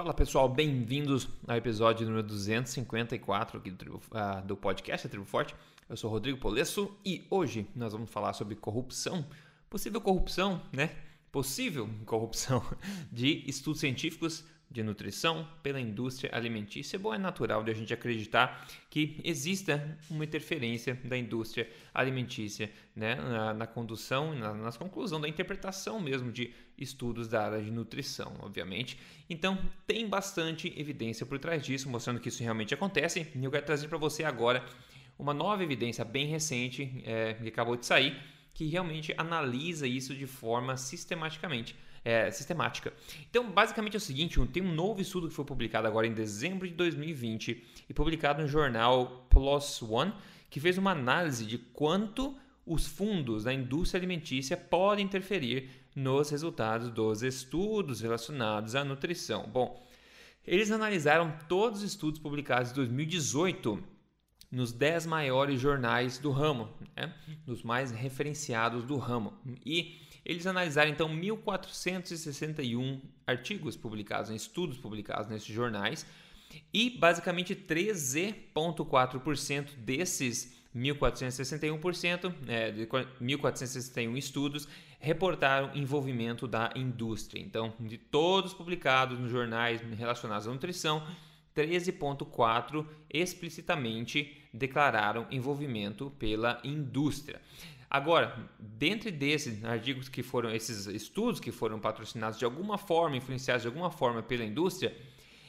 Fala pessoal, bem-vindos ao episódio número 254 aqui do, Tribo, uh, do podcast Tribo Forte. Eu sou Rodrigo Polesso e hoje nós vamos falar sobre corrupção, possível corrupção, né? Possível corrupção de estudos científicos de nutrição pela indústria alimentícia. Bom, é natural de a gente acreditar que exista uma interferência da indústria alimentícia né, na, na condução, na, nas conclusões da interpretação mesmo de estudos da área de nutrição, obviamente. Então, tem bastante evidência por trás disso, mostrando que isso realmente acontece. E eu quero trazer para você agora uma nova evidência bem recente é, que acabou de sair, que realmente analisa isso de forma sistematicamente é, sistemática. Então, basicamente é o seguinte: tem um novo estudo que foi publicado agora em dezembro de 2020 e publicado no jornal PLOS ONE, que fez uma análise de quanto os fundos da indústria alimentícia podem interferir nos resultados dos estudos relacionados à nutrição. Bom, eles analisaram todos os estudos publicados em 2018 nos 10 maiores jornais do ramo, né? nos mais referenciados do ramo. E eles analisaram então 1.461 artigos publicados, em estudos publicados nesses jornais, e basicamente 13,4% desses 1.461%, é, de 1.461 estudos, reportaram envolvimento da indústria. Então, de todos publicados nos jornais relacionados à nutrição, 13,4% explicitamente declararam envolvimento pela indústria. Agora, dentre desses artigos que foram, esses estudos que foram patrocinados de alguma forma, influenciados de alguma forma pela indústria,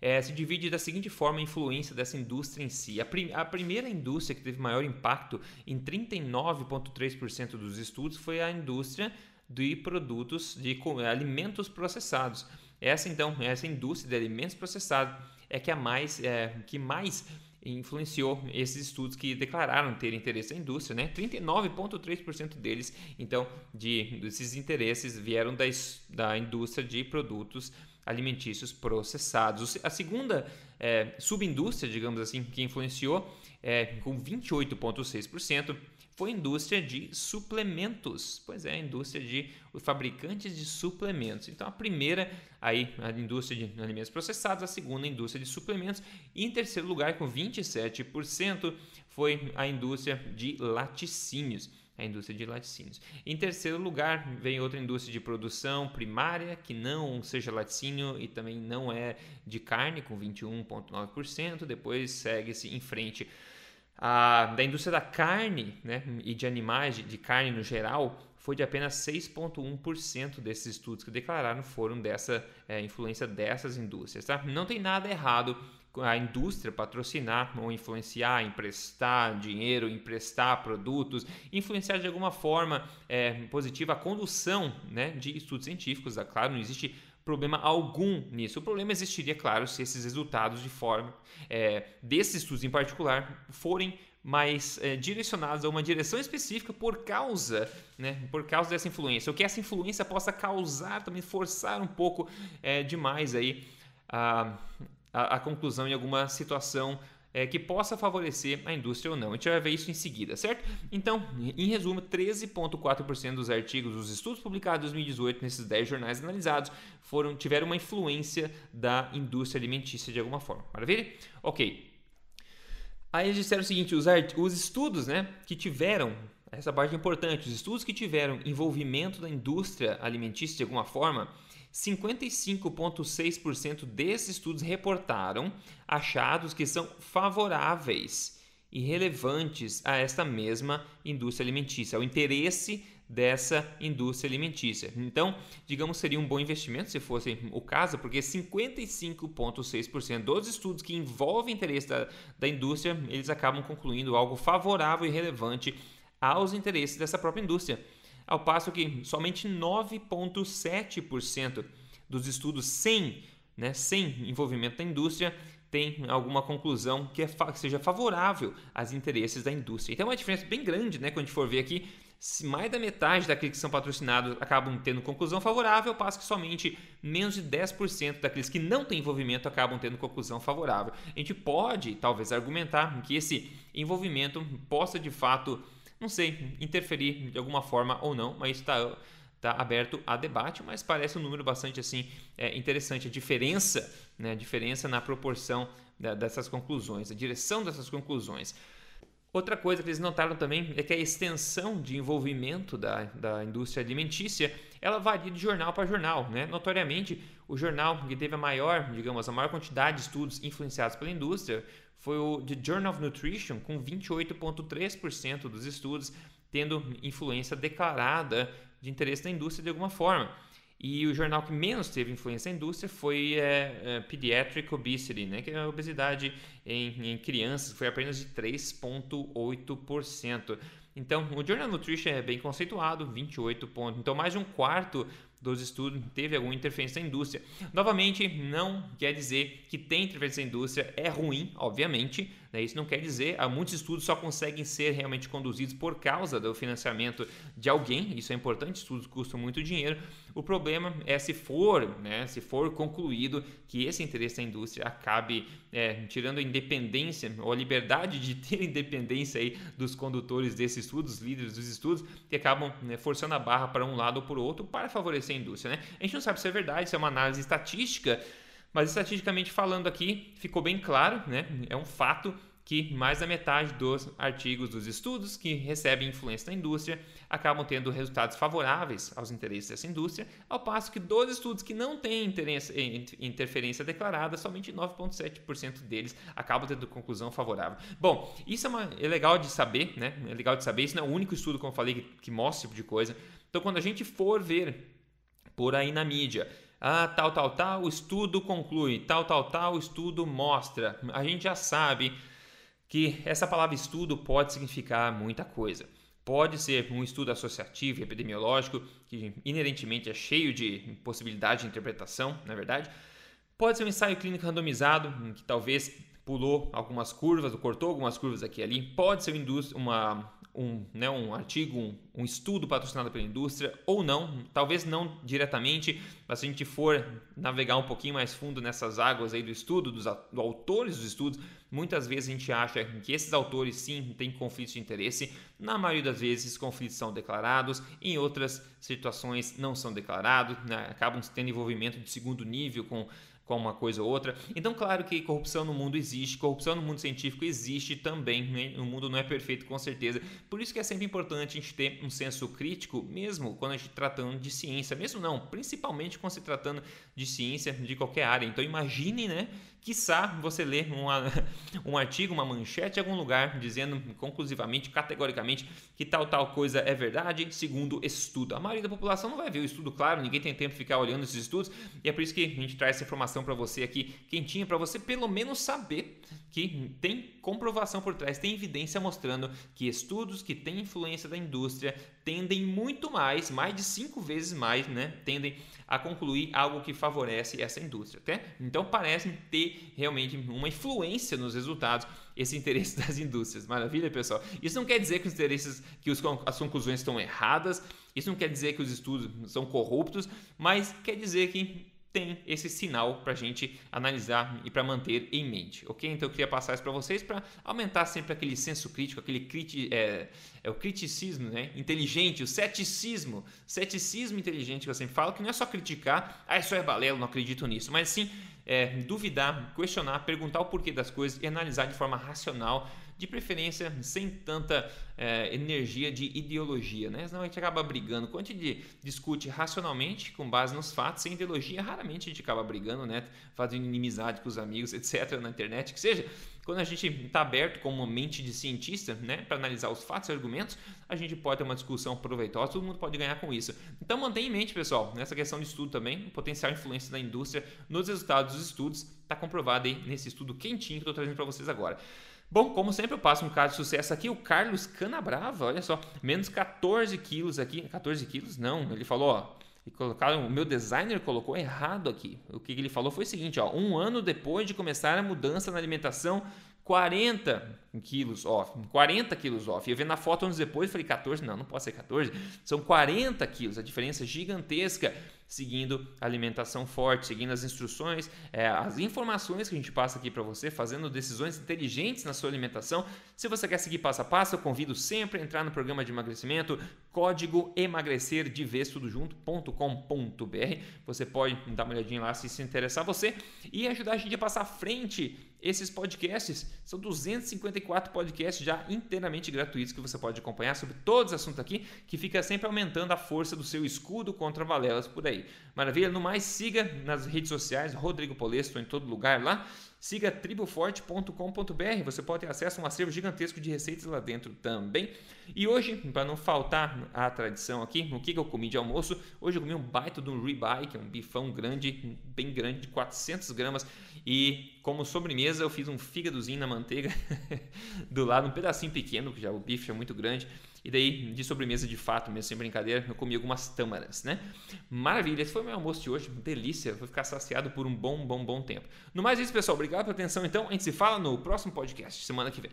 é, se divide da seguinte forma a influência dessa indústria em si. A, prim a primeira indústria que teve maior impacto em 39,3% dos estudos foi a indústria de produtos de alimentos processados. Essa então, essa indústria de alimentos processados é que a mais, é, que mais influenciou esses estudos que declararam ter interesse na indústria, né? 39,3% deles, então, de desses interesses vieram da, da indústria de produtos alimentícios processados. A segunda é, subindústria, digamos assim, que influenciou, é, com 28,6%, foi a indústria de suplementos. Pois é, a indústria de fabricantes de suplementos. Então, a primeira, aí, a indústria de alimentos processados, a segunda, a indústria de suplementos. E em terceiro lugar, com 27%, foi a indústria de laticínios a indústria de laticínios. Em terceiro lugar, vem outra indústria de produção primária, que não seja laticínio e também não é de carne, com 21,9%. Depois segue-se em frente a, da indústria da carne né, e de animais, de, de carne no geral, foi de apenas 6,1% desses estudos que declararam foram dessa é, influência dessas indústrias. Tá? Não tem nada errado a indústria patrocinar ou influenciar, emprestar dinheiro, emprestar produtos, influenciar de alguma forma é, positiva a condução né, de estudos científicos. É claro, não existe problema algum nisso. O problema existiria, claro, se esses resultados de forma é, desses estudos em particular forem mais é, direcionados a uma direção específica por causa, né, por causa dessa influência, ou que essa influência possa causar também forçar um pouco é, demais aí a, a, a conclusão em alguma situação é, que possa favorecer a indústria ou não. A gente vai ver isso em seguida, certo? Então, em resumo, 13,4% dos artigos dos estudos publicados em 2018 nesses 10 jornais analisados foram, tiveram uma influência da indústria alimentícia de alguma forma. Maravilha? Ok. Aí eles disseram o seguinte: os, os estudos né, que tiveram essa parte é importante. Os estudos que tiveram envolvimento da indústria alimentícia de alguma forma 55,6% desses estudos reportaram achados que são favoráveis e relevantes a esta mesma indústria alimentícia, ao interesse dessa indústria alimentícia. Então, digamos, seria um bom investimento se fosse o caso, porque 55,6% dos estudos que envolvem interesse da, da indústria, eles acabam concluindo algo favorável e relevante aos interesses dessa própria indústria ao passo que somente 9,7% dos estudos sem, né, sem envolvimento da indústria tem alguma conclusão que, é, que seja favorável aos interesses da indústria. Então é uma diferença bem grande, né, quando a gente for ver aqui, se mais da metade daqueles que são patrocinados acabam tendo conclusão favorável, passo que somente menos de 10% daqueles que não têm envolvimento acabam tendo conclusão favorável. A gente pode, talvez, argumentar que esse envolvimento possa de fato não sei, interferir de alguma forma ou não, mas está está aberto a debate, mas parece um número bastante assim é, interessante. A diferença, né, a diferença na proporção da, dessas conclusões, a direção dessas conclusões. Outra coisa que eles notaram também é que a extensão de envolvimento da, da indústria alimentícia ela varia de jornal para jornal. Né? Notoriamente, o jornal que teve a maior, digamos, a maior quantidade de estudos influenciados pela indústria foi o The Journal of Nutrition, com 28,3% dos estudos tendo influência declarada de interesse da indústria de alguma forma. E o jornal que menos teve influência na indústria foi é, é, Pediatric Obesity, né, que é a obesidade em, em crianças, foi apenas de 3,8%. Então, o Journal Nutrition é bem conceituado, 28 pontos. Então, mais de um quarto dos estudos teve alguma interferência na indústria. Novamente, não quer dizer que ter interferência na indústria é ruim, obviamente. Né? Isso não quer dizer, há muitos estudos só conseguem ser realmente conduzidos por causa do financiamento de alguém. Isso é importante, estudos custam muito dinheiro. O problema é se for, né, se for concluído que esse interesse da indústria acabe é, tirando a independência ou a liberdade de ter independência aí dos condutores desses estudos, líderes dos estudos, que acabam né, forçando a barra para um lado ou para o outro para favorecer a indústria. Né? A gente não sabe se é verdade, se é uma análise estatística, mas estatisticamente falando aqui ficou bem claro, né? é um fato que mais da metade dos artigos dos estudos que recebem influência da indústria acabam tendo resultados favoráveis aos interesses dessa indústria, ao passo que dos estudos que não têm interferência declarada, somente 9,7% deles acabam tendo conclusão favorável. Bom, isso é, uma, é, legal de saber, né? É legal de saber, isso não é o único estudo, como eu falei, que, que mostra esse tipo de coisa. Então, quando a gente for ver por aí na mídia, ah, tal, tal, tal, o estudo conclui, tal, tal, tal, o estudo mostra. A gente já sabe que essa palavra estudo pode significar muita coisa. Pode ser um estudo associativo, epidemiológico, que inerentemente é cheio de possibilidade de interpretação, na é verdade. Pode ser um ensaio clínico randomizado, que talvez pulou algumas curvas, ou cortou algumas curvas aqui e ali. Pode ser uma, um, né, um artigo, um, um, estudo patrocinado pela indústria ou não, talvez não diretamente, mas se a gente for navegar um pouquinho mais fundo nessas águas aí do estudo, dos autores dos estudos, muitas vezes a gente acha que esses autores sim têm conflitos de interesse, na maioria das vezes esses conflitos são declarados, em outras situações não são declarados, né, acabam tendo envolvimento de segundo nível com com uma coisa ou outra. Então, claro que corrupção no mundo existe, corrupção no mundo científico existe também, né? o mundo não é perfeito com certeza. Por isso que é sempre importante a gente ter um senso crítico, mesmo quando a gente tratando de ciência, mesmo não, principalmente quando se tratando de ciência de qualquer área. Então, imagine, né? Quiçá você ler um artigo, uma manchete em algum lugar dizendo conclusivamente, categoricamente, que tal tal coisa é verdade, segundo estudo. A maioria da população não vai ver o estudo, claro, ninguém tem tempo de ficar olhando esses estudos, e é por isso que a gente traz essa informação para você aqui, quentinha, para você pelo menos saber que tem comprovação por trás, tem evidência mostrando que estudos que têm influência da indústria tendem muito mais, mais de cinco vezes mais, né? Tendem a concluir algo que favorece essa indústria, até? Então parecem ter realmente uma influência nos resultados esse interesse das indústrias. Maravilha, pessoal? Isso não quer dizer que os interesses, que os, as conclusões estão erradas, isso não quer dizer que os estudos são corruptos, mas quer dizer que tem esse sinal para a gente analisar e para manter em mente, ok? Então eu queria passar isso para vocês para aumentar sempre aquele senso crítico, aquele criti é, é, o criticismo né? inteligente, o ceticismo, ceticismo inteligente que eu sempre falo, que não é só criticar, ah, isso é balelo, não acredito nisso, mas sim é, duvidar, questionar, perguntar o porquê das coisas e analisar de forma racional de preferência sem tanta é, energia de ideologia, né? Senão a gente acaba brigando. Quando a gente discute racionalmente, com base nos fatos, sem ideologia, raramente a gente acaba brigando, né? Fazendo inimizade com os amigos, etc., na internet, que seja. Quando a gente está aberto com uma mente de cientista, né, para analisar os fatos e argumentos, a gente pode ter uma discussão proveitosa, todo mundo pode ganhar com isso. Então mantenha em mente, pessoal, nessa questão de estudo também, o potencial influência da indústria nos resultados dos estudos está comprovado aí nesse estudo quentinho que eu estou trazendo para vocês agora. Bom, como sempre, eu passo um caso de sucesso aqui, o Carlos Canabrava, olha só, menos 14 quilos aqui. 14 quilos? Não, ele falou, ó. E colocaram, o meu designer colocou errado aqui. O que ele falou foi o seguinte: ó, um ano depois de começar a mudança na alimentação, 40 quilos off, 40 quilos off. Eu vendo na foto anos depois, falei 14, não, não pode ser 14, são 40 quilos, a diferença é gigantesca, seguindo alimentação forte, seguindo as instruções, é, as informações que a gente passa aqui para você, fazendo decisões inteligentes na sua alimentação. Se você quer seguir passo a passo, eu convido sempre a entrar no programa de emagrecimento código emagrecer de vez tudo junto.com.br. Você pode dar uma olhadinha lá se se interessar você e ajudar a gente a passar à frente esses podcasts. São 254 podcasts já inteiramente gratuitos que você pode acompanhar sobre todos os assuntos aqui, que fica sempre aumentando a força do seu escudo contra valelas por aí. Maravilha? No mais, siga nas redes sociais, Rodrigo Polesto em todo lugar lá. Siga triboforte.com.br, você pode ter acesso a um acervo gigantesco de receitas lá dentro também. E hoje, para não faltar a tradição aqui, o que eu comi de almoço? Hoje eu comi um baita de um ribeye, que é um bifão grande, bem grande, de 400 gramas. E como sobremesa eu fiz um fígadozinho na manteiga do lado, um pedacinho pequeno, que já o bife é muito grande. E daí, de sobremesa de fato, mesmo sem brincadeira, eu comi algumas tâmaras, né? Maravilha, esse foi o meu almoço de hoje, delícia, vou ficar saciado por um bom, bom, bom tempo. No mais é isso, pessoal, obrigado pela atenção, então, a gente se fala no próximo podcast, semana que vem.